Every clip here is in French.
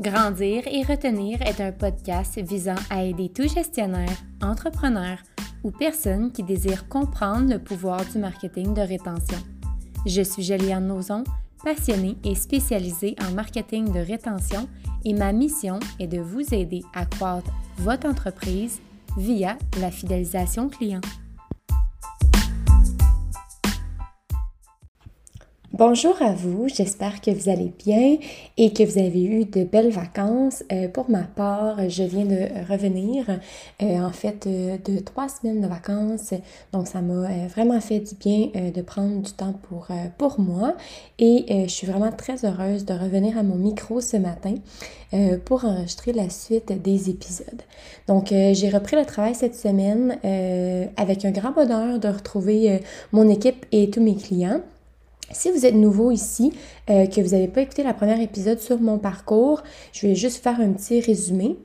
Grandir et retenir est un podcast visant à aider tout gestionnaire, entrepreneur ou personne qui désire comprendre le pouvoir du marketing de rétention. Je suis Juliane Nozon, passionnée et spécialisée en marketing de rétention et ma mission est de vous aider à croître votre entreprise via la fidélisation client. Bonjour à vous, j'espère que vous allez bien et que vous avez eu de belles vacances. Euh, pour ma part, je viens de revenir euh, en fait euh, de trois semaines de vacances, donc ça m'a vraiment fait du bien de prendre du temps pour, pour moi et je suis vraiment très heureuse de revenir à mon micro ce matin pour enregistrer la suite des épisodes. Donc j'ai repris le travail cette semaine avec un grand bonheur de retrouver mon équipe et tous mes clients. Si vous êtes nouveau ici, euh, que vous n'avez pas écouté la première épisode sur mon parcours, je vais juste faire un petit résumé.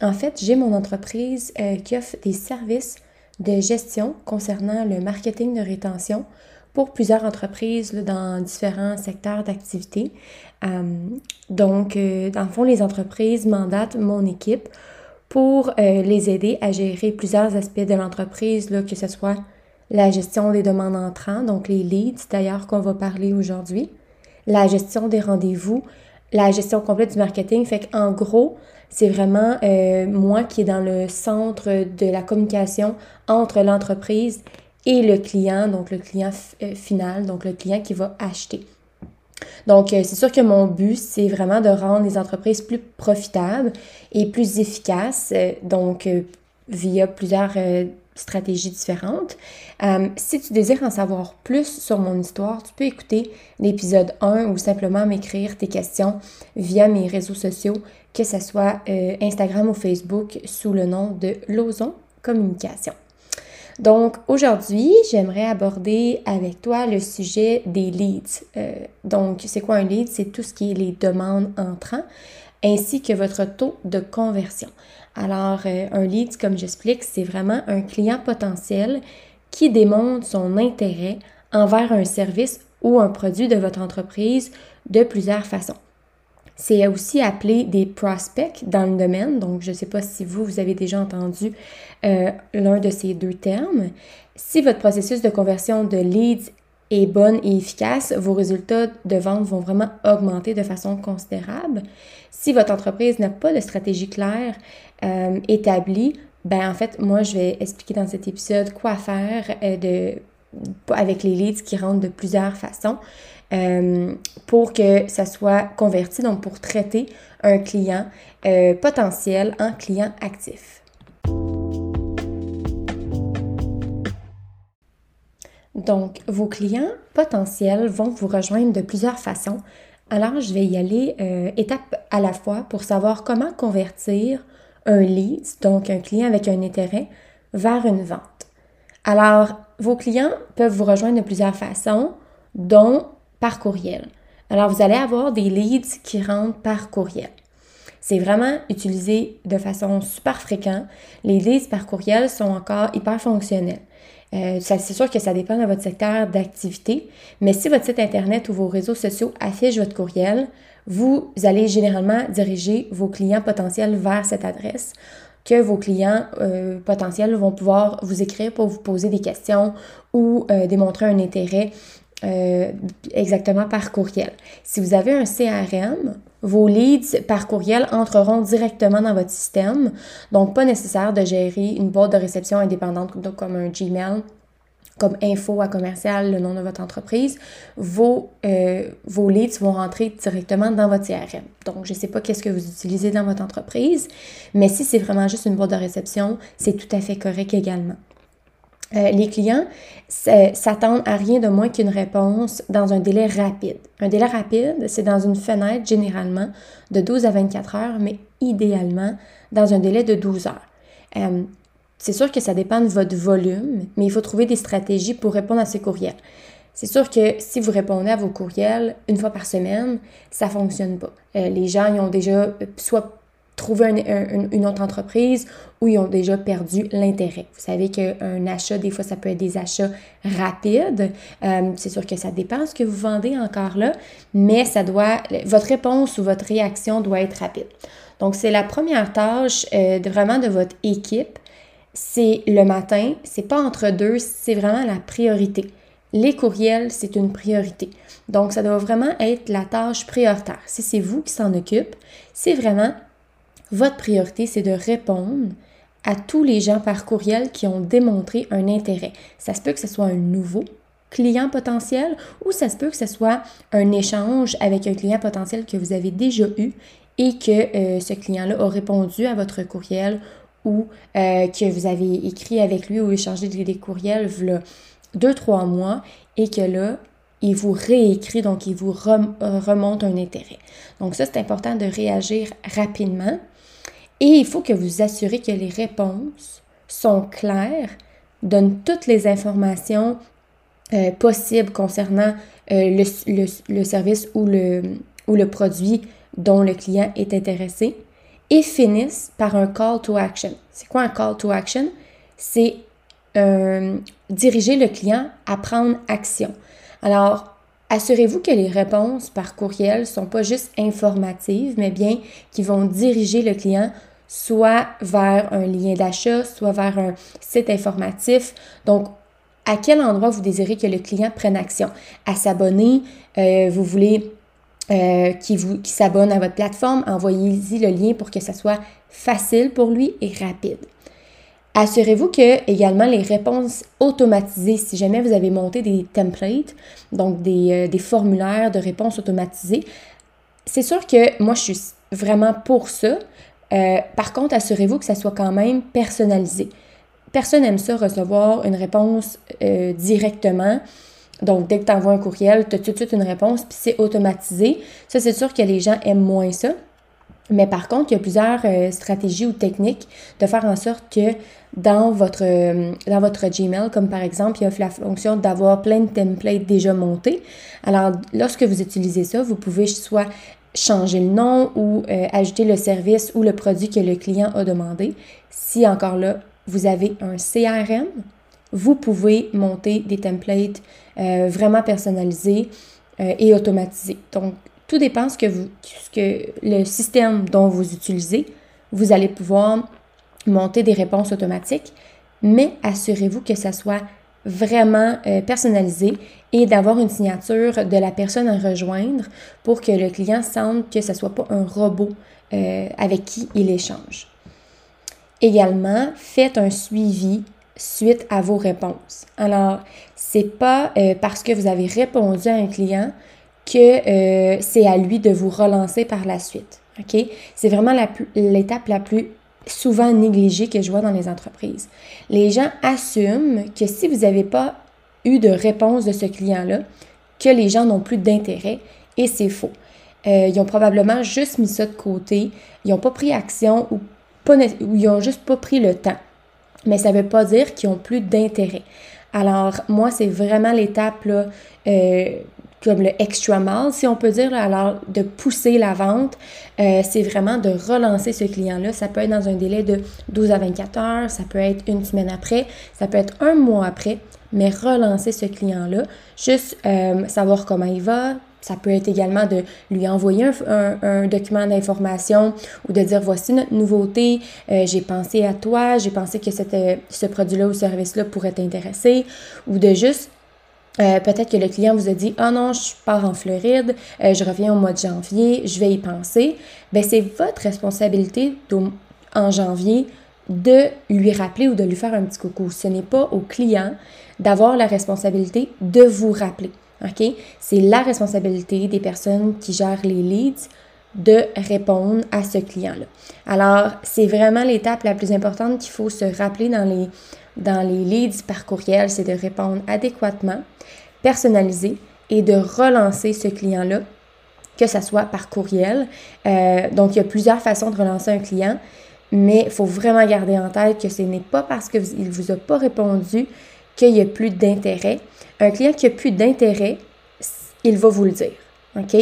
En fait, j'ai mon entreprise euh, qui offre des services de gestion concernant le marketing de rétention pour plusieurs entreprises dans différents secteurs d'activité. Euh, donc, dans le fond, les entreprises mandatent mon équipe pour les aider à gérer plusieurs aspects de l'entreprise, que ce soit la gestion des demandes entrants, donc les leads d'ailleurs qu'on va parler aujourd'hui, la gestion des rendez-vous, la gestion complète du marketing. Fait qu'en gros, c'est vraiment euh, moi qui est dans le centre de la communication entre l'entreprise et le client, donc le client euh, final, donc le client qui va acheter. Donc, euh, c'est sûr que mon but, c'est vraiment de rendre les entreprises plus profitables et plus efficaces, donc via plusieurs stratégies différentes. Euh, si tu désires en savoir plus sur mon histoire, tu peux écouter l'épisode 1 ou simplement m'écrire tes questions via mes réseaux sociaux, que ce soit euh, Instagram ou Facebook, sous le nom de Lozon Communication. Donc aujourd'hui, j'aimerais aborder avec toi le sujet des leads. Euh, donc, c'est quoi un lead? C'est tout ce qui est les demandes entrants ainsi que votre taux de conversion. Alors, euh, un lead, comme j'explique, c'est vraiment un client potentiel qui démontre son intérêt envers un service ou un produit de votre entreprise de plusieurs façons. C'est aussi appelé des prospects dans le domaine. Donc, je ne sais pas si vous, vous avez déjà entendu euh, l'un de ces deux termes. Si votre processus de conversion de leads est bon et efficace, vos résultats de vente vont vraiment augmenter de façon considérable. Si votre entreprise n'a pas de stratégie claire euh, établie, ben en fait, moi, je vais expliquer dans cet épisode quoi faire euh, de, avec les leads qui rentrent de plusieurs façons euh, pour que ça soit converti, donc pour traiter un client potentiel en client actif. Donc, vos clients potentiels vont vous rejoindre de plusieurs façons. Alors, je vais y aller euh, étape à la fois pour savoir comment convertir un lead, donc un client avec un intérêt, vers une vente. Alors, vos clients peuvent vous rejoindre de plusieurs façons, dont par courriel. Alors, vous allez avoir des leads qui rentrent par courriel. C'est vraiment utilisé de façon super fréquente. Les leads par courriel sont encore hyper fonctionnels. Euh, c'est sûr que ça dépend de votre secteur d'activité, mais si votre site Internet ou vos réseaux sociaux affichent votre courriel, vous allez généralement diriger vos clients potentiels vers cette adresse que vos clients euh, potentiels vont pouvoir vous écrire pour vous poser des questions ou euh, démontrer un intérêt exactement par courriel. Si vous avez un CRM, vos leads par courriel entreront directement dans votre système, donc pas nécessaire de gérer une boîte de réception indépendante comme un Gmail comme info à commercial, le nom de votre entreprise, vos, euh, vos leads vont rentrer directement dans votre CRM. Donc, je ne sais pas qu'est-ce que vous utilisez dans votre entreprise, mais si c'est vraiment juste une boîte de réception, c'est tout à fait correct également. Euh, les clients s'attendent à rien de moins qu'une réponse dans un délai rapide. Un délai rapide, c'est dans une fenêtre généralement de 12 à 24 heures, mais idéalement dans un délai de 12 heures. Euh, c'est sûr que ça dépend de votre volume, mais il faut trouver des stratégies pour répondre à ces courriels. C'est sûr que si vous répondez à vos courriels une fois par semaine, ça ne fonctionne pas. Euh, les gens ils ont déjà soit trouver une autre entreprise où ils ont déjà perdu l'intérêt. Vous savez qu'un achat, des fois, ça peut être des achats rapides. Euh, c'est sûr que ça dépend ce que vous vendez encore là, mais ça doit, votre réponse ou votre réaction doit être rapide. Donc, c'est la première tâche euh, vraiment de votre équipe. C'est le matin, c'est pas entre deux, c'est vraiment la priorité. Les courriels, c'est une priorité. Donc, ça doit vraiment être la tâche prioritaire. Si c'est vous qui s'en occupe, c'est vraiment votre priorité, c'est de répondre à tous les gens par courriel qui ont démontré un intérêt. Ça se peut que ce soit un nouveau client potentiel ou ça se peut que ce soit un échange avec un client potentiel que vous avez déjà eu et que euh, ce client-là a répondu à votre courriel ou euh, que vous avez écrit avec lui ou échangé des, courriels il deux, trois mois et que là, il vous réécrit, donc il vous remonte un intérêt. Donc ça, c'est important de réagir rapidement. Et il faut que vous assurez que les réponses sont claires, donnent toutes les informations euh, possibles concernant euh, le, service ou le, ou le produit dont le client est intéressé et finissent par un call to action. C'est quoi un call to action? C'est euh, diriger le client à prendre action. Alors, assurez-vous que les réponses par courriel ne sont pas juste informatives, mais bien qui vont diriger le client soit vers un lien d'achat, soit vers un site informatif. Donc, à quel endroit vous désirez que le client prenne action? À s'abonner, euh, vous voulez euh, qu'il s'abonne à votre plateforme, envoyez-y le lien pour que ça soit facile pour lui et rapide. Assurez-vous que également les réponses automatisées, si jamais vous avez monté des templates, donc des, euh, des formulaires de réponses automatisées, c'est sûr que moi je suis vraiment pour ça, euh, par contre, assurez-vous que ça soit quand même personnalisé. Personne n'aime ça, recevoir une réponse euh, directement. Donc, dès que tu envoies un courriel, tu as tout de suite une réponse, puis c'est automatisé. Ça, c'est sûr que les gens aiment moins ça. Mais par contre, il y a plusieurs euh, stratégies ou techniques de faire en sorte que dans votre, dans votre Gmail, comme par exemple, il a la fonction d'avoir plein de templates déjà montés. Alors, lorsque vous utilisez ça, vous pouvez soit changer le nom ou euh, ajouter le service ou le produit que le client a demandé. Si encore là, vous avez un CRM, vous pouvez monter des templates euh, vraiment personnalisés euh, et automatisés. Donc, tout dépend ce que, vous, ce que le système dont vous utilisez. Vous allez pouvoir monter des réponses automatiques, mais assurez-vous que ça soit vraiment euh, personnalisé et d'avoir une signature de la personne à rejoindre pour que le client sente que ce ne soit pas un robot euh, avec qui il échange. Également, faites un suivi suite à vos réponses. Alors, c'est pas euh, parce que vous avez répondu à un client que c'est à lui de vous relancer par la suite. C'est vraiment l'étape la plus souvent négligé que je vois dans les entreprises. Les gens assument que si vous n'avez pas eu de réponse de ce client-là, que les gens n'ont plus d'intérêt et c'est faux. Euh, ils ont probablement juste mis ça de côté, ils n'ont pas pris action ou, ils n'ont juste pas pris le temps. Mais ça ne veut pas dire qu'ils n'ont plus d'intérêt. Alors, moi, c'est vraiment l'étape là, euh, comme le extra mile, si on peut dire, alors de pousser la vente, euh, c'est vraiment de relancer ce client-là. Ça peut être dans un délai de 12 à 24 heures, ça peut être une semaine après, ça peut être un mois après, mais relancer ce client-là, juste euh, savoir comment il va. Ça peut être également de lui envoyer un, document d'information ou de dire voici notre nouveauté, euh, j'ai pensé à toi, j'ai pensé que cette, ce produit-là ou service-là pourrait t'intéresser, ou de juste euh, peut-être que le client vous a dit Ah oh non, je pars en Floride, euh, je reviens au mois de janvier, je vais y penser. Ben, c'est votre responsabilité en janvier de lui rappeler ou de lui faire un petit coucou. Ce n'est pas au client d'avoir la responsabilité de vous rappeler. OK? C'est la responsabilité des personnes qui gèrent les leads de répondre à ce client-là. Alors, c'est vraiment l'étape la plus importante qu'il faut se rappeler dans les, dans les leads par courriel, c'est de répondre adéquatement, personnaliser et de relancer ce client-là, que ce soit par courriel. Euh, donc, il y a plusieurs façons de relancer un client, mais il faut vraiment garder en tête que ce n'est pas parce qu'il ne vous a pas répondu qu'il n'y a plus d'intérêt. Un client qui a plus d'intérêt, il va vous le dire. OK?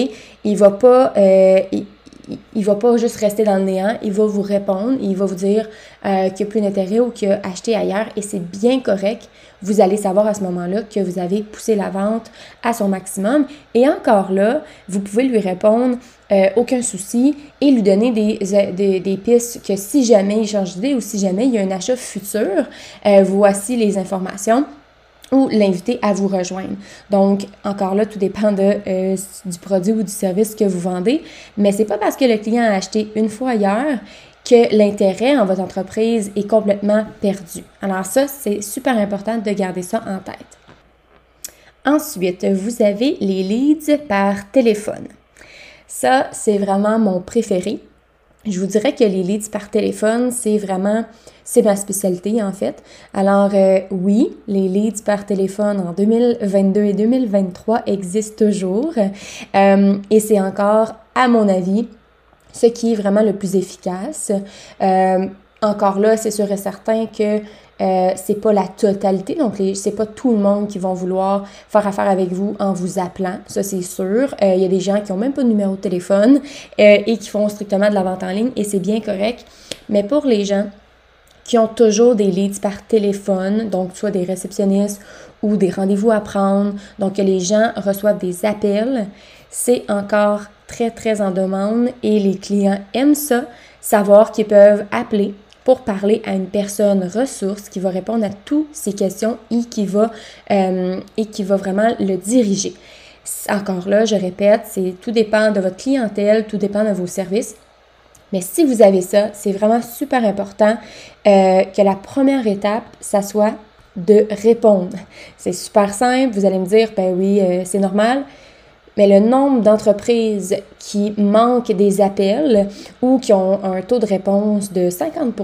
Il va pas. Euh, va pas juste rester dans le néant, il va vous répondre, il va vous dire euh, qu'il n'y a plus d'intérêt ou qu'il a acheté ailleurs et c'est bien correct. Vous allez savoir à ce moment-là que vous avez poussé la vente à son maximum. Et encore là, vous pouvez lui répondre euh, aucun souci et lui donner des, des, des, pistes que si jamais il change d'idée ou si jamais il y a un achat futur, euh, voici les informations ou l'inviter à vous rejoindre. Donc, encore là, tout dépend de, euh, du produit ou du service que vous vendez, mais c'est pas parce que le client a acheté une fois ailleurs que l'intérêt en votre entreprise est complètement perdu. Alors ça, c'est super important de garder ça en tête. Ensuite, vous avez les leads par téléphone. Ça, c'est vraiment mon préféré. Je vous dirais que les leads par téléphone, c'est vraiment, c'est ma spécialité en fait. Alors euh, oui, les leads par téléphone en 2022 et 2023 existent toujours euh, et c'est encore, à mon avis, ce qui est vraiment le plus efficace. Euh, encore là, c'est sûr et certain que euh, c'est pas la totalité, donc c'est pas tout le monde qui vont vouloir faire affaire avec vous en vous appelant, ça c'est sûr. Il euh, y a des gens qui ont même pas de numéro de téléphone euh, et qui font strictement de la vente en ligne et c'est bien correct. Mais pour les gens qui ont toujours des leads par téléphone, donc soit des réceptionnistes ou des rendez-vous à prendre, donc que les gens reçoivent des appels, c'est encore très très en demande et les clients aiment ça, savoir qu'ils peuvent appeler pour parler à une personne ressource qui va répondre à toutes ces questions et qui va, euh, et qui va vraiment le diriger. Encore là, je répète, c'est tout dépend de votre clientèle, tout dépend de vos services. Mais si vous avez ça, c'est vraiment super important euh, que la première étape, ça soit de répondre. C'est super simple, vous allez me dire, ben oui, euh, c'est normal mais le nombre d'entreprises qui manquent des appels ou qui ont un taux de réponse de 50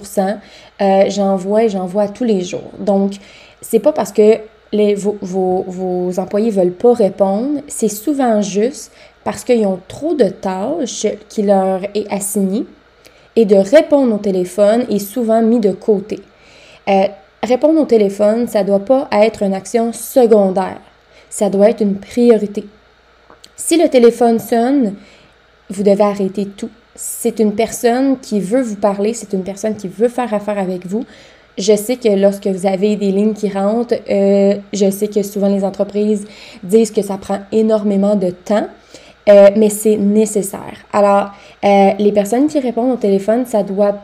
euh, j'en vois et j'en vois tous les jours. Donc, c'est pas parce que les, vos, vos, vos employés veulent pas répondre, c'est souvent juste parce qu'ils ont trop de tâches qui leur est assignées et de répondre au téléphone est souvent mis de côté. Euh, répondre au téléphone, ça doit pas être une action secondaire, ça doit être une priorité. Si le téléphone sonne, vous devez arrêter tout. C'est une personne qui veut vous parler, c'est une personne qui veut faire affaire avec vous. Je sais que lorsque vous avez des lignes qui rentrent, euh, je sais que souvent les entreprises disent que ça prend énormément de temps, euh, mais c'est nécessaire. Alors, euh, les personnes qui répondent au téléphone, ça doit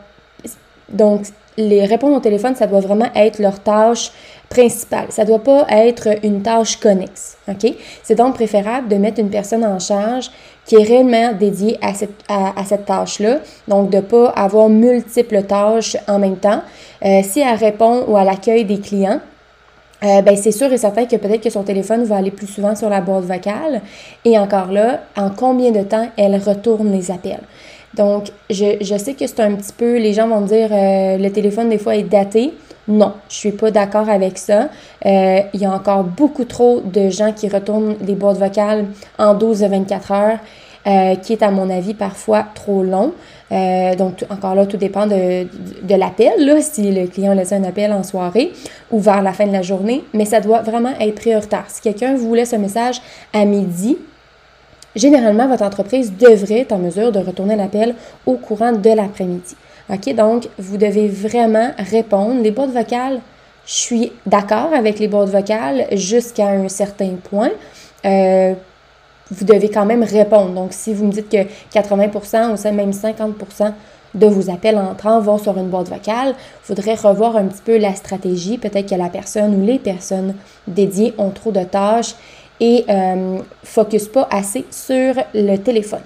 donc les répondre au téléphone, ça doit vraiment être leur tâche principale. Ça doit pas être une tâche connexe. OK? C'est donc préférable de mettre une personne en charge qui est réellement dédiée à cette, à, cette tâche-là. Donc, de ne pas avoir multiples tâches en même temps. Euh, si elle répond ou à l'accueil des clients, euh, ben c'est sûr et certain que peut-être que son téléphone va aller plus souvent sur la boîte vocale. Et encore là, en combien de temps elle retourne les appels? Donc, je, je sais que c'est un petit peu, les gens vont me dire, euh, le téléphone des fois est daté. Non, je suis pas d'accord avec ça. Euh, il y a encore beaucoup trop de gens qui retournent les boîtes vocales en 12 à 24 heures, euh, qui est à mon avis parfois trop long. donc, encore là, tout dépend de, de, l'appel, si le client laisse un appel en soirée ou vers la fin de la journée, mais ça doit vraiment être prioritaire. Si quelqu'un vous laisse un message à midi, généralement, votre entreprise devrait être en mesure de retourner l'appel au courant de l'après-midi. OK? Donc, vous devez vraiment répondre. Les boîtes vocales, je suis d'accord avec les boîtes vocales jusqu'à un certain point. Euh, vous devez quand même répondre. Donc, si vous me dites que 80% ou même 50% de vos appels entrants vont sur une boîte vocale, il faudrait revoir un petit peu la stratégie. Peut-être que la personne ou les personnes dédiées ont trop de tâches et euh, focus pas assez sur le téléphone.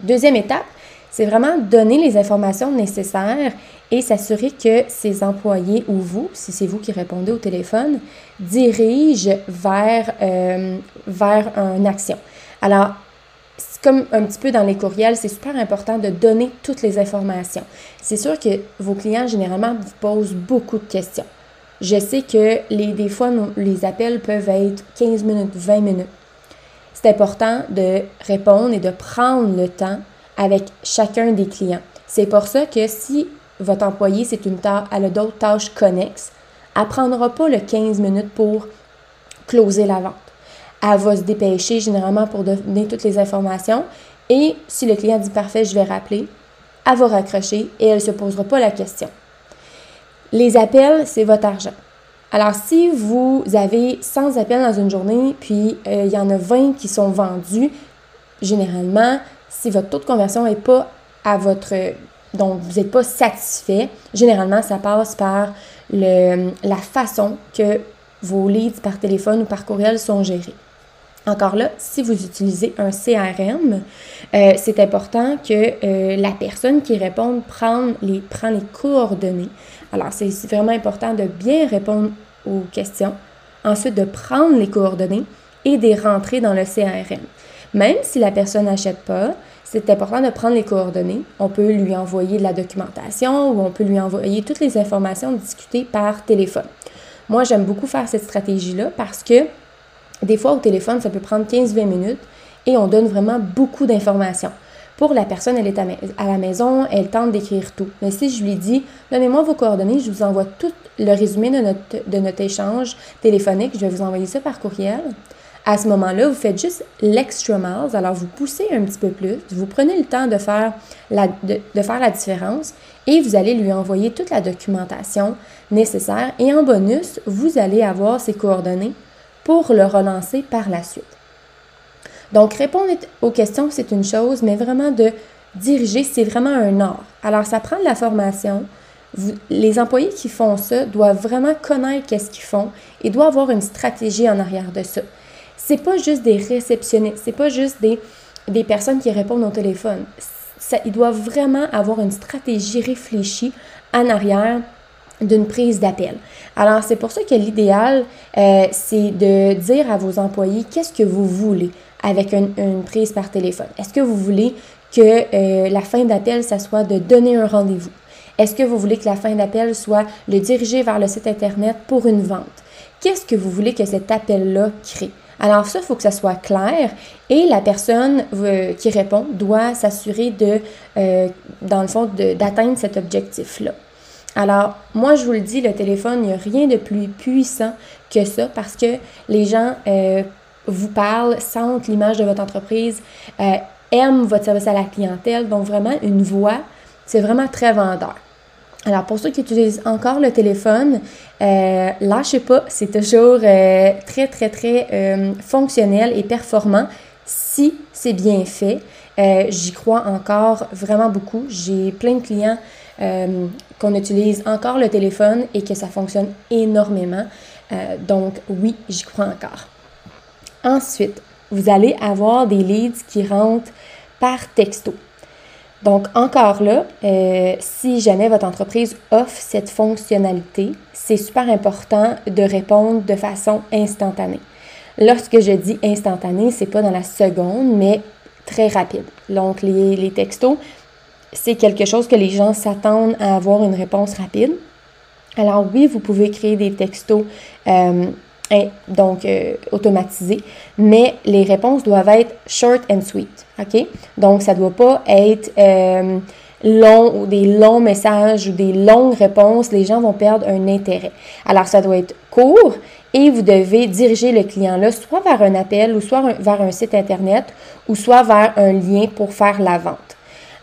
Deuxième étape, c'est vraiment donner les informations nécessaires et s'assurer que ces employés ou vous, si c'est vous qui répondez au téléphone, dirigent vers, euh, vers une action. Alors, comme un petit peu dans les courriels, c'est super important de donner toutes les informations. C'est sûr que vos clients, généralement, vous posent beaucoup de questions. Je sais que les, des fois, les appels peuvent être 15 minutes, 20 minutes. C'est important de répondre et de prendre le temps avec chacun des clients. C'est pour ça que si votre employé, c'est une tâche, elle a d'autres tâches connexes, elle ne prendra pas le 15 minutes pour closer la vente. Elle va se dépêcher généralement pour donner toutes les informations Et si le client dit parfait, je vais rappeler, elle va raccrocher et elle ne se posera pas la question. Les appels, c'est votre argent. Alors, si vous avez 100 appels dans une journée, puis euh, il y en a 20 qui sont vendus, généralement, si votre taux de conversion n'est pas à votre... Donc, vous n'êtes pas satisfait, généralement, ça passe par le, la façon que vos leads par téléphone ou par courriel sont gérés. Encore là, si vous utilisez un CRM, euh, c'est important que euh, la personne qui répond prenne les, prend les coordonnées alors, c'est vraiment important de bien répondre aux questions, ensuite de prendre les coordonnées et de les rentrer dans le CRM. Même si la personne n'achète pas, c'est important de prendre les coordonnées. On peut lui envoyer de la documentation ou on peut lui envoyer toutes les informations discutées par téléphone. Moi, j'aime beaucoup faire cette stratégie-là parce que des fois, au téléphone, ça peut prendre 15-20 minutes et on donne vraiment beaucoup d'informations. Pour la personne, elle est à, la maison, elle tente d'écrire tout. Mais si je lui dis, donnez-moi vos coordonnées, je vous envoie tout le résumé de notre, échange téléphonique, je vais vous envoyer ça par courriel. À ce moment-là, vous faites juste l'extra miles, alors vous poussez un petit peu plus, vous prenez le temps de faire, la, de faire la différence et vous allez lui envoyer toute la documentation nécessaire et en bonus, vous allez avoir ses coordonnées pour le relancer par la suite. Donc, répondre aux questions, c'est une chose, mais vraiment de diriger, c'est vraiment un art. Alors, ça prend de la formation. les employés qui font ça doivent vraiment connaître qu'est-ce qu'ils font et doivent avoir une stratégie en arrière de ça. C'est pas juste des réceptionnistes, c'est pas juste des, des personnes qui répondent au téléphone. Ça, ils doivent vraiment avoir une stratégie réfléchie en arrière d'une prise d'appel. Alors, c'est pour ça que l'idéal, euh, c'est de dire à vos employés qu'est-ce que vous voulez avec une, prise par téléphone? Est-ce que vous voulez que euh, la fin d'appel, ça soit de donner un rendez-vous? Est-ce que vous voulez que la fin d'appel soit le diriger vers le site Internet pour une vente? Qu'est-ce que vous voulez que cet appel-là crée? Alors ça, il faut que ça soit clair et la personne euh, qui répond doit s'assurer de, dans le fond, d'atteindre cet objectif-là. Alors, moi, je vous le dis, le téléphone, il n'y a rien de plus puissant que ça parce que les gens euh, vous parlent, sentent l'image de votre entreprise, euh, aiment votre service à la clientèle. Donc, vraiment, une voix, c'est vraiment très vendeur. Alors, pour ceux qui utilisent encore le téléphone, euh, lâchez pas, c'est toujours euh, très, très, très fonctionnel et performant si c'est bien fait. J'y crois encore vraiment beaucoup. J'ai plein de clients euh, qu'on utilise encore le téléphone et que ça fonctionne énormément. Euh, donc oui, j'y crois encore. Ensuite, vous allez avoir des leads qui rentrent par texto. Donc encore là, euh, si jamais votre entreprise offre cette fonctionnalité, c'est super important de répondre de façon instantanée. Lorsque je dis instantané, c'est pas dans la seconde, mais très rapide. Donc les, les textos, c'est quelque chose que les gens s'attendent à avoir une réponse rapide. Alors oui, vous pouvez créer des textos euh, donc euh, automatisés, mais les réponses doivent être short and sweet, ok? Donc ça ne doit pas être euh, long ou des longs messages ou des longues réponses. Les gens vont perdre un intérêt. Alors ça doit être court et vous devez diriger le client là soit vers un appel ou soit vers un site internet ou soit vers un lien pour faire la vente.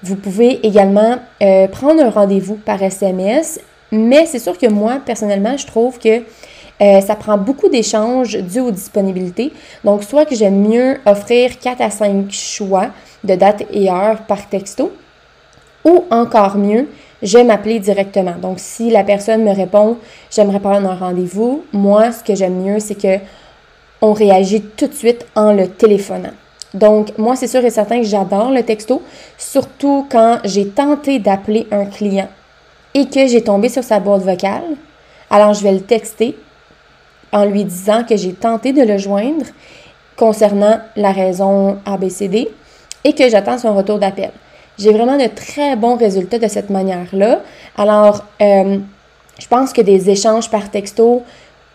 Vous pouvez également euh, prendre un rendez-vous par SMS, mais c'est sûr que moi, personnellement, je trouve que euh, ça prend beaucoup d'échanges dû aux disponibilités. Donc, soit que j'aime mieux offrir 4 à 5 choix de date et heure par texto, ou encore mieux, je m'appeler directement. Donc, si la personne me répond, j'aimerais prendre un rendez-vous, moi, ce que j'aime mieux, c'est que on réagit tout de suite en le téléphonant. Donc, moi, c'est sûr et certain que j'adore le texto, surtout quand j'ai tenté d'appeler un client et que j'ai tombé sur sa boîte vocale. Alors, je vais le texter en lui disant que j'ai tenté de le joindre concernant la raison ABCD et que j'attends son retour d'appel. J'ai vraiment de très bons résultats de cette manière-là. Alors, euh, je pense que des échanges par texto,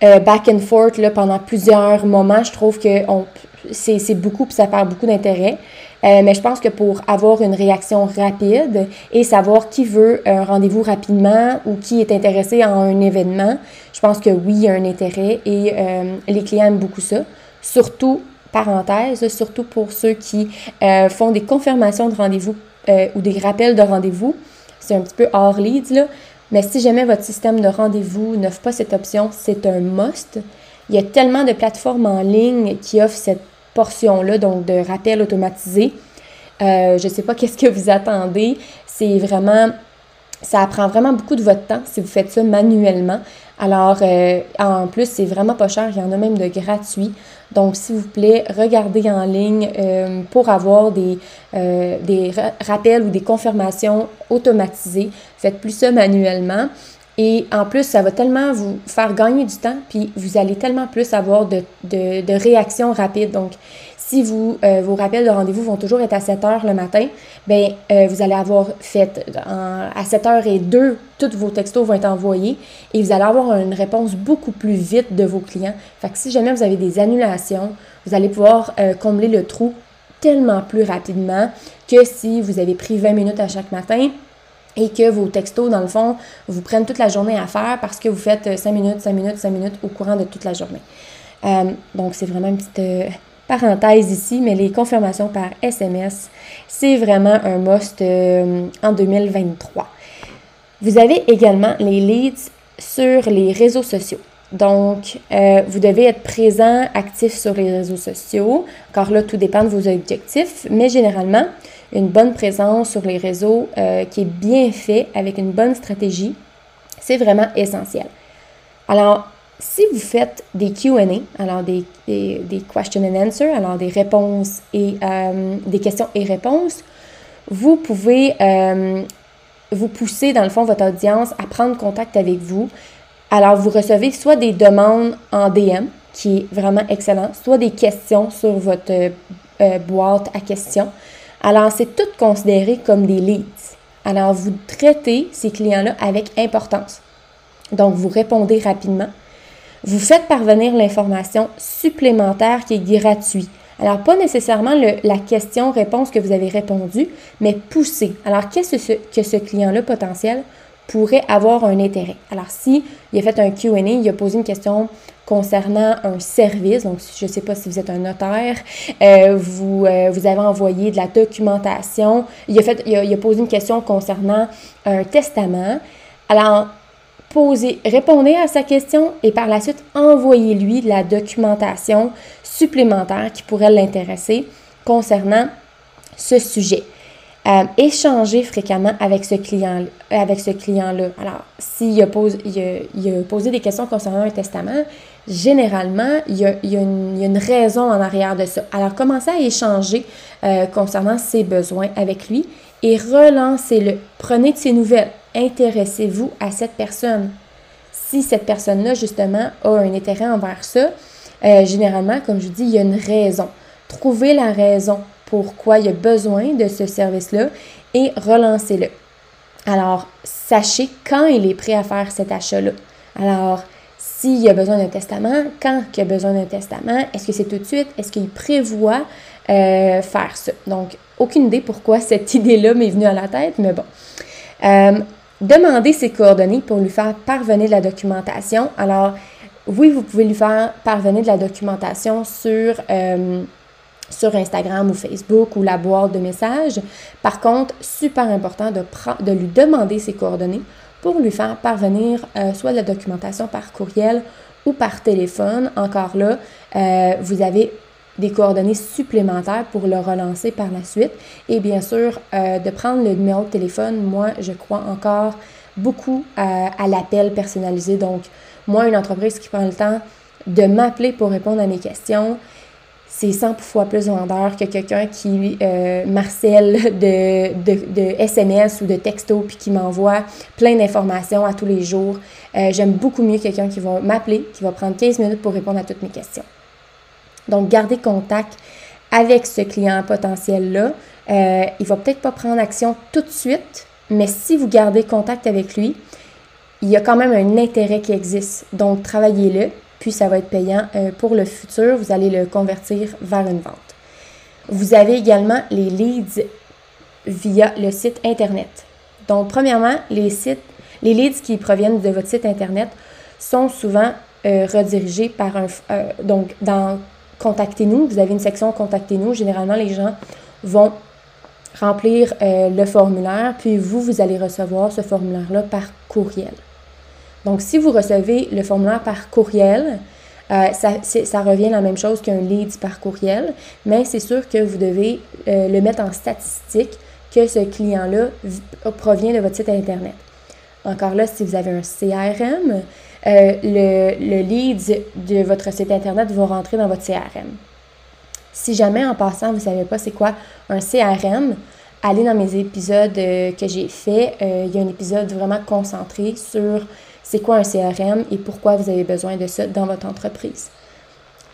euh, back and forth là, pendant plusieurs moments, je trouve que on, c'est beaucoup, puis ça perd beaucoup d'intérêt. Euh, mais je pense que pour avoir une réaction rapide et savoir qui veut un rendez-vous rapidement ou qui est intéressé en un événement, je pense que oui, il y a un intérêt et euh, les clients aiment beaucoup ça. Surtout parenthèse, surtout pour ceux qui euh, font des confirmations de rendez-vous ou des rappels de rendez-vous. C'est un petit peu hors leads, là. Mais si jamais votre système de rendez-vous n'offre pas cette option, c'est un must. Il y a tellement de plateformes en ligne qui offrent cette portion-là, donc de rappel automatisé. Euh, je ne sais pas qu'est-ce que vous attendez. C'est vraiment, ça prend vraiment beaucoup de votre temps si vous faites ça manuellement. Alors, euh, en plus, c'est vraiment pas cher. Il y en a même de gratuits. Donc, s'il vous plaît, regardez en ligne euh, pour avoir des, des rappels ou des confirmations automatisées. Faites plus ça manuellement. Et en plus, ça va tellement vous faire gagner du temps, puis vous allez tellement plus avoir de, de, réactions rapides. Donc, si vous, euh, vos rappels de rendez-vous vont toujours être à 7 heures le matin, bien, euh, vous allez avoir fait à 7 h et 2, tous vos textos vont être envoyés et vous allez avoir une réponse beaucoup plus vite de vos clients. Fait que si jamais vous avez des annulations, vous allez pouvoir euh, combler le trou tellement plus rapidement que si vous avez pris 20 minutes à chaque matin et que vos textos, dans le fond, vous prennent toute la journée à faire parce que vous faites 5 minutes, 5 minutes, 5 minutes au courant de toute la journée. donc, c'est vraiment une petite parenthèse ici, mais les confirmations par SMS, c'est vraiment un must euh, en 2023. Vous avez également les leads sur les réseaux sociaux. Donc, euh, vous devez être présent, actif sur les réseaux sociaux, car là, tout dépend de vos objectifs, mais généralement, une bonne présence sur les réseaux euh, qui est bien fait avec une bonne stratégie, c'est vraiment essentiel. Alors, si vous faites des QA, alors des, des, question and answer, alors des réponses et euh, des questions et réponses, vous pouvez euh, vous pousser, dans le fond, votre audience à prendre contact avec vous. Alors, vous recevez soit des demandes en DM, qui est vraiment excellent, soit des questions sur votre boîte à questions. Alors, c'est tout considéré comme des leads. Alors, vous traitez ces clients-là avec importance. Donc, vous répondez rapidement vous faites parvenir l'information supplémentaire qui est gratuite. Alors, pas nécessairement la question-réponse que vous avez répondu, mais pousser. Alors, qu'est-ce que ce client-là potentiel pourrait avoir un intérêt? Alors, si il a fait un Q&A, il a posé une question concernant un service, donc je ne sais pas si vous êtes un notaire, euh, vous, euh, vous avez envoyé de la documentation, il a, posé une question concernant un testament. Alors, posez, répondez à sa question et par la suite, envoyez-lui de la documentation supplémentaire qui pourrait l'intéresser concernant ce sujet. Euh, échangez fréquemment avec ce client avec ce client-là. Alors, s'il a, posé, des questions concernant un testament, généralement, il y, a, une, raison en arrière de ça. Alors, commencez à échanger euh, concernant ses besoins avec lui et relancez-le. Prenez de ses nouvelles intéressez-vous à cette personne. Si cette personne-là, justement, a un intérêt envers ça, euh, généralement, comme je dis, il y a une raison. Trouvez la raison pourquoi il a besoin de ce service-là et relancez-le. Alors, sachez quand il est prêt à faire cet achat-là. Alors, s'il a besoin d'un testament, quand il a besoin d'un testament, est-ce que c'est tout de suite, est-ce qu'il prévoit euh, faire ça? Donc, aucune idée pourquoi cette idée-là m'est venue à la tête, mais bon. Euh, Demandez ses coordonnées pour lui faire parvenir de la documentation. Alors, oui, vous pouvez lui faire parvenir de la documentation sur, euh, sur Instagram ou Facebook ou la boîte de messages. Par contre, super important de, lui demander ses coordonnées pour lui faire parvenir euh, soit de la documentation par courriel ou par téléphone. Encore là, euh, vous avez des coordonnées supplémentaires pour le relancer par la suite. Et bien sûr, euh, de prendre le numéro de téléphone, moi, je crois encore beaucoup à, l'appel personnalisé. Donc, moi, une entreprise qui prend le temps de m'appeler pour répondre à mes questions, c'est 100 fois plus vendeur que quelqu'un qui euh, marcelle de, de, SMS ou de texto puis qui m'envoie plein d'informations à tous les jours. Euh, j'aime beaucoup mieux quelqu'un qui va m'appeler, qui va prendre 15 minutes pour répondre à toutes mes questions. Donc, gardez contact avec ce client potentiel-là. Euh, il va peut-être pas prendre action tout de suite, mais si vous gardez contact avec lui, il y a quand même un intérêt qui existe. Donc, travaillez-le, puis ça va être payant euh, pour le futur. Vous allez le convertir vers une vente. Vous avez également les leads via le site Internet. Donc, premièrement, les sites, les leads qui proviennent de votre site Internet sont souvent euh, redirigés par un, euh, donc dans Contactez-nous. Vous avez une section Contactez-nous. Généralement, les gens vont remplir le formulaire, puis vous, vous allez recevoir ce formulaire-là par courriel. Donc, si vous recevez le formulaire par courriel, euh, ça, revient la même chose qu'un lead par courriel, mais c'est sûr que vous devez euh, le mettre en statistique que ce client-là provient de votre site Internet. Encore là, si vous avez un CRM, euh, le, le lead de votre site Internet va rentrer dans votre CRM. Si jamais en passant, vous ne savez pas c'est quoi un CRM, allez dans mes épisodes que j'ai fait. il y a un épisode vraiment concentré sur c'est quoi un CRM et pourquoi vous avez besoin de ça dans votre entreprise?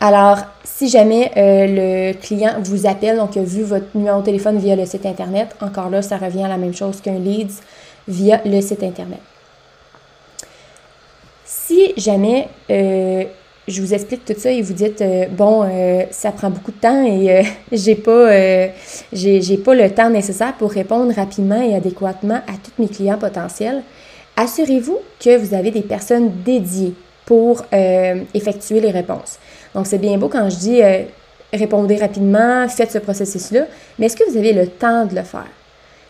Alors, si jamais euh, le client vous appelle, donc a vu votre numéro de téléphone via le site Internet, encore là, ça revient à la même chose qu'un leads via le site Internet. Si jamais euh, je vous explique tout ça et vous dites euh, bon ça prend beaucoup de temps et j'ai pas pas le temps nécessaire pour répondre rapidement et adéquatement à tous mes clients potentiels, assurez-vous que vous avez des personnes dédiées pour euh, effectuer les réponses. Donc, c'est bien beau quand je dis euh, répondez rapidement, faites ce processus-là, mais est-ce que vous avez le temps de le faire?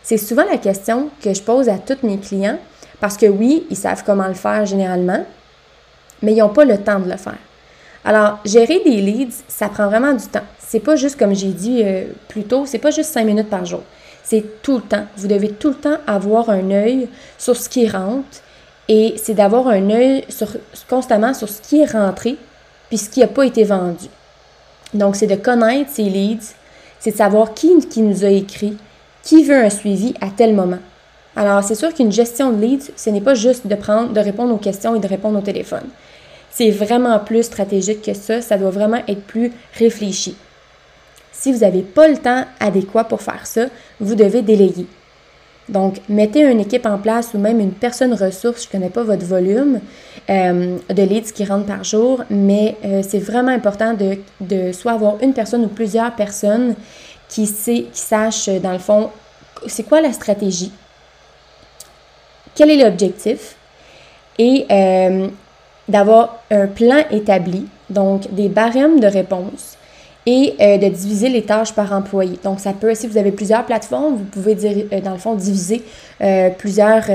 C'est souvent la question que je pose à tous mes clients parce que oui, ils savent comment le faire généralement, mais ils n'ont pas le temps de le faire. Alors, gérer des leads, ça prend vraiment du temps. C'est pas juste comme j'ai dit euh, plus tôt, c'est pas juste cinq minutes par jour. C'est tout le temps. Vous devez tout le temps avoir un œil sur ce qui rentre et c'est d'avoir un œil constamment sur ce qui est rentré puis ce qui n'a pas été vendu. Donc, c'est de connaître ces leads, c'est de savoir qui, nous a écrit, qui veut un suivi à tel moment. Alors, c'est sûr qu'une gestion de leads, ce n'est pas juste de prendre, de répondre aux questions et de répondre au téléphone. C'est vraiment plus stratégique que ça, ça doit vraiment être plus réfléchi. Si vous n'avez pas le temps adéquat pour faire ça, vous devez déléguer. Donc, mettez une équipe en place ou même une personne ressource, je ne connais pas votre volume euh, de leads qui rentrent par jour, mais euh, c'est vraiment important de, de, soit avoir une personne ou plusieurs personnes qui, sait, sachent, dans le fond, c'est quoi la stratégie, quel est l'objectif, et euh, d'avoir un plan établi, donc des barèmes de réponse et euh, de diviser les tâches par employé. Donc, ça peut, si vous avez plusieurs plateformes, vous pouvez, dire, euh, dans le fond, diviser euh, plusieurs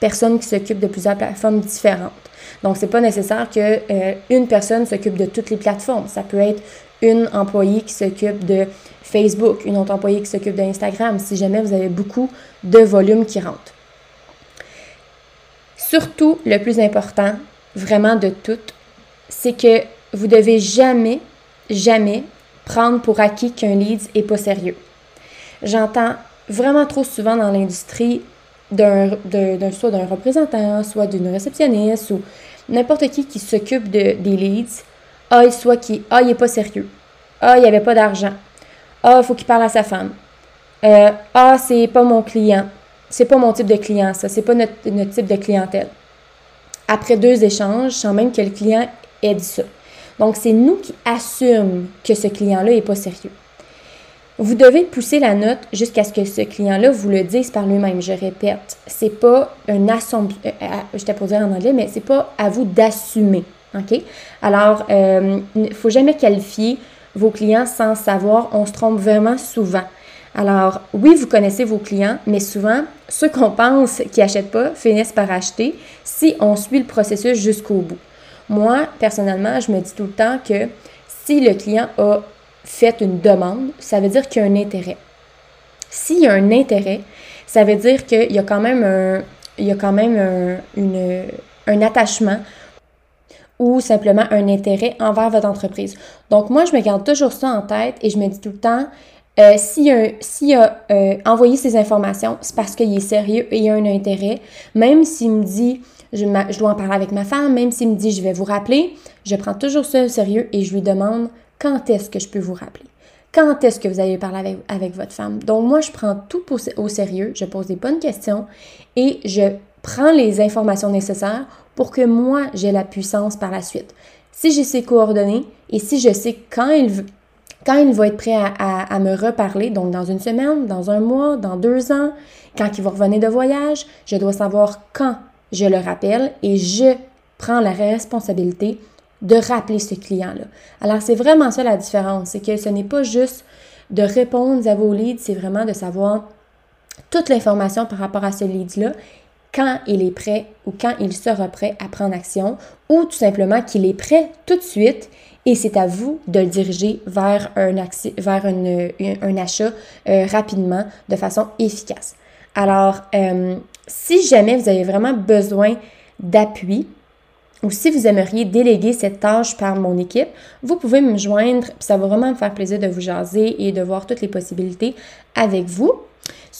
personnes qui s'occupent de plusieurs plateformes différentes. Donc, c'est pas nécessaire que une personne s'occupe de toutes les plateformes. Ça peut être une employée qui s'occupe de Facebook, une autre employée qui s'occupe d'Instagram, si jamais vous avez beaucoup de volume qui rentre. Surtout, le plus important, vraiment de tout, c'est que vous devez jamais, jamais prendre pour acquis qu'un lead est pas sérieux. J'entends vraiment trop souvent dans l'industrie d'un, soit d'un représentant, soit d'une réceptionniste ou n'importe qui qui s'occupe de, des leads. Ah, soit qui, ah, il est pas sérieux. Ah, il n'y avait pas d'argent. Ah, il faut qu'il parle à sa femme. Euh, ah, c'est pas mon client. C'est pas mon type de client, ça. C'est pas notre, notre type de clientèle. Après deux échanges, sans même que le client ait dit ça. Donc, c'est nous qui assumons que ce client-là n'est pas sérieux. Vous devez pousser la note jusqu'à ce que ce client-là vous le dise par lui-même. Je répète, c'est pas un assumption, euh, euh, je pour dire en anglais, mais c'est pas à vous d'assumer. OK? Alors, euh, il ne faut jamais qualifier vos clients sans savoir. On se trompe vraiment souvent. Alors, oui, vous connaissez vos clients, mais souvent, ceux qu'on pense qui n'achètent pas finissent par acheter si on suit le processus jusqu'au bout. Moi, personnellement, je me dis tout le temps que si le client a fait une demande, ça veut dire qu'il y a un intérêt. S'il y a un intérêt, ça veut dire qu'il y a quand même un, il y a quand même un, attachement ou simplement un intérêt envers votre entreprise. Donc moi, je me garde toujours ça en tête et je me dis tout le temps, euh, s'il a, a euh, envoyé ces informations, c'est parce qu'il est sérieux et il y a un intérêt. Même s'il me dit, je, dois en parler avec ma femme, même s'il me dit je vais vous rappeler, je prends toujours ça au sérieux et je lui demande quand est-ce que je peux vous rappeler? Quand est-ce que vous allez parler avec, votre femme? Donc moi, je prends tout au sérieux, je pose des bonnes questions et je prends les informations nécessaires pour que moi, j'ai la puissance par la suite. Si j'ai ses coordonnées et si je sais quand il, quand va être prêt à, à, me reparler, donc dans une semaine, dans un mois, dans deux ans, quand il va revenir de voyage, je dois savoir quand je le rappelle et je prends la responsabilité de rappeler ce client-là. Alors, c'est vraiment ça la différence, c'est que ce n'est pas juste de répondre à vos leads, c'est vraiment de savoir toute l'information par rapport à ce lead-là, quand il est prêt ou quand il sera prêt à prendre action, ou tout simplement qu'il est prêt tout de suite et c'est à vous de le diriger vers un, achat euh, rapidement, de façon efficace. Alors, euh, si jamais vous avez vraiment besoin d'appui, ou si vous aimeriez déléguer cette tâche par mon équipe, vous pouvez me joindre, puis ça va vraiment me faire plaisir de vous jaser et de voir toutes les possibilités avec vous.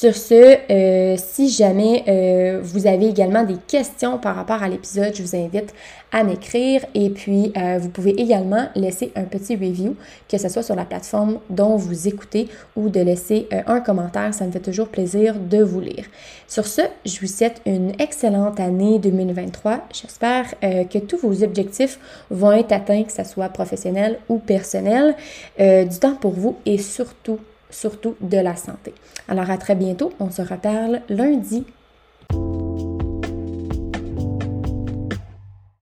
Sur ce, euh, si jamais euh, vous avez également des questions par rapport à l'épisode, je vous invite à m'écrire et puis euh, vous pouvez également laisser un petit review, que ce soit sur la plateforme dont vous écoutez ou de laisser un commentaire. Ça me fait toujours plaisir de vous lire. Sur ce, je vous souhaite une excellente année 2023. J'espère que tous vos objectifs vont être atteints, que ce soit professionnel ou personnel. du temps pour vous et surtout surtout de la santé. Alors à très bientôt, on se reparle lundi.